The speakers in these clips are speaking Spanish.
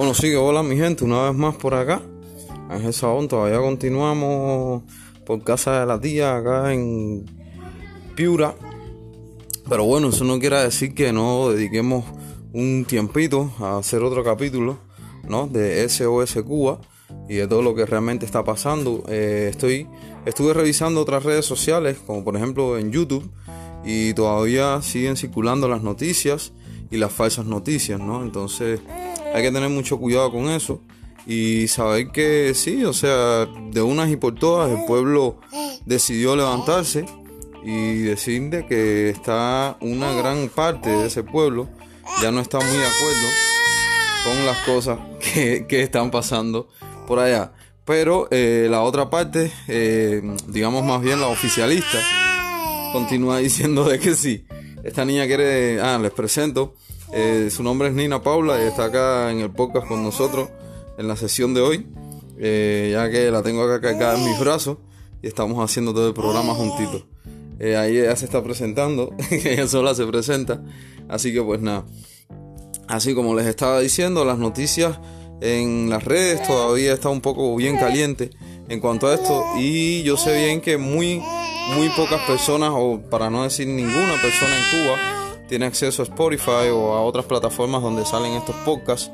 Bueno, sigue, hola mi gente, una vez más por acá. Ángel Sabón, todavía continuamos por casa de la tía acá en Piura. Pero bueno, eso no quiere decir que no dediquemos un tiempito a hacer otro capítulo, ¿no? De SOS Cuba y de todo lo que realmente está pasando. Eh, estoy, estuve revisando otras redes sociales, como por ejemplo en YouTube, y todavía siguen circulando las noticias y las falsas noticias, ¿no? Entonces hay que tener mucho cuidado con eso y saber que sí, o sea, de unas y por todas el pueblo decidió levantarse y decir que está una gran parte de ese pueblo ya no está muy de acuerdo con las cosas que, están pasando por allá. Pero eh, la otra parte, eh, digamos más bien la oficialista, continúa diciendo de que sí. Esta niña quiere, ah, les presento, eh, su nombre es Nina Paula y está acá en el podcast con nosotros en la sesión de hoy, eh, ya que la tengo acá cargada en mis brazos y estamos haciendo todo el programa juntitos. Eh, ahí ella se está presentando, ella sola se presenta, así que pues nada. Así como les estaba diciendo, las noticias en las redes todavía está un poco bien caliente en cuanto a esto y yo sé bien que muy muy pocas personas o para no decir ninguna persona en Cuba tiene acceso a Spotify o a otras plataformas donde salen estos podcasts.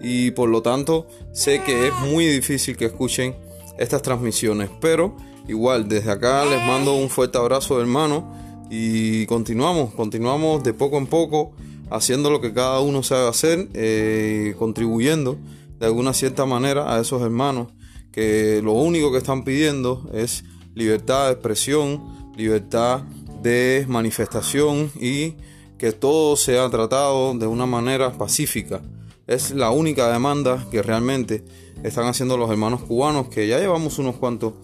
Y por lo tanto sé que es muy difícil que escuchen estas transmisiones, pero igual desde acá les mando un fuerte abrazo hermano. Y continuamos, continuamos de poco en poco haciendo lo que cada uno sabe hacer, eh, contribuyendo de alguna cierta manera a esos hermanos que lo único que están pidiendo es libertad de expresión, libertad de manifestación y que todo sea tratado de una manera pacífica. Es la única demanda que realmente están haciendo los hermanos cubanos, que ya llevamos unos cuantos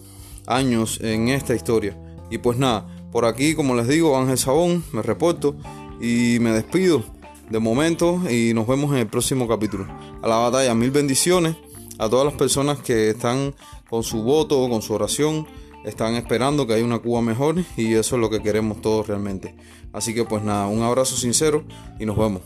años en esta historia. Y pues nada, por aquí, como les digo, Ángel Sabón, me reporto y me despido de momento y nos vemos en el próximo capítulo. A la batalla, mil bendiciones a todas las personas que están con su voto, con su oración están esperando que haya una Cuba mejor y eso es lo que queremos todos realmente. Así que pues nada, un abrazo sincero y nos vemos.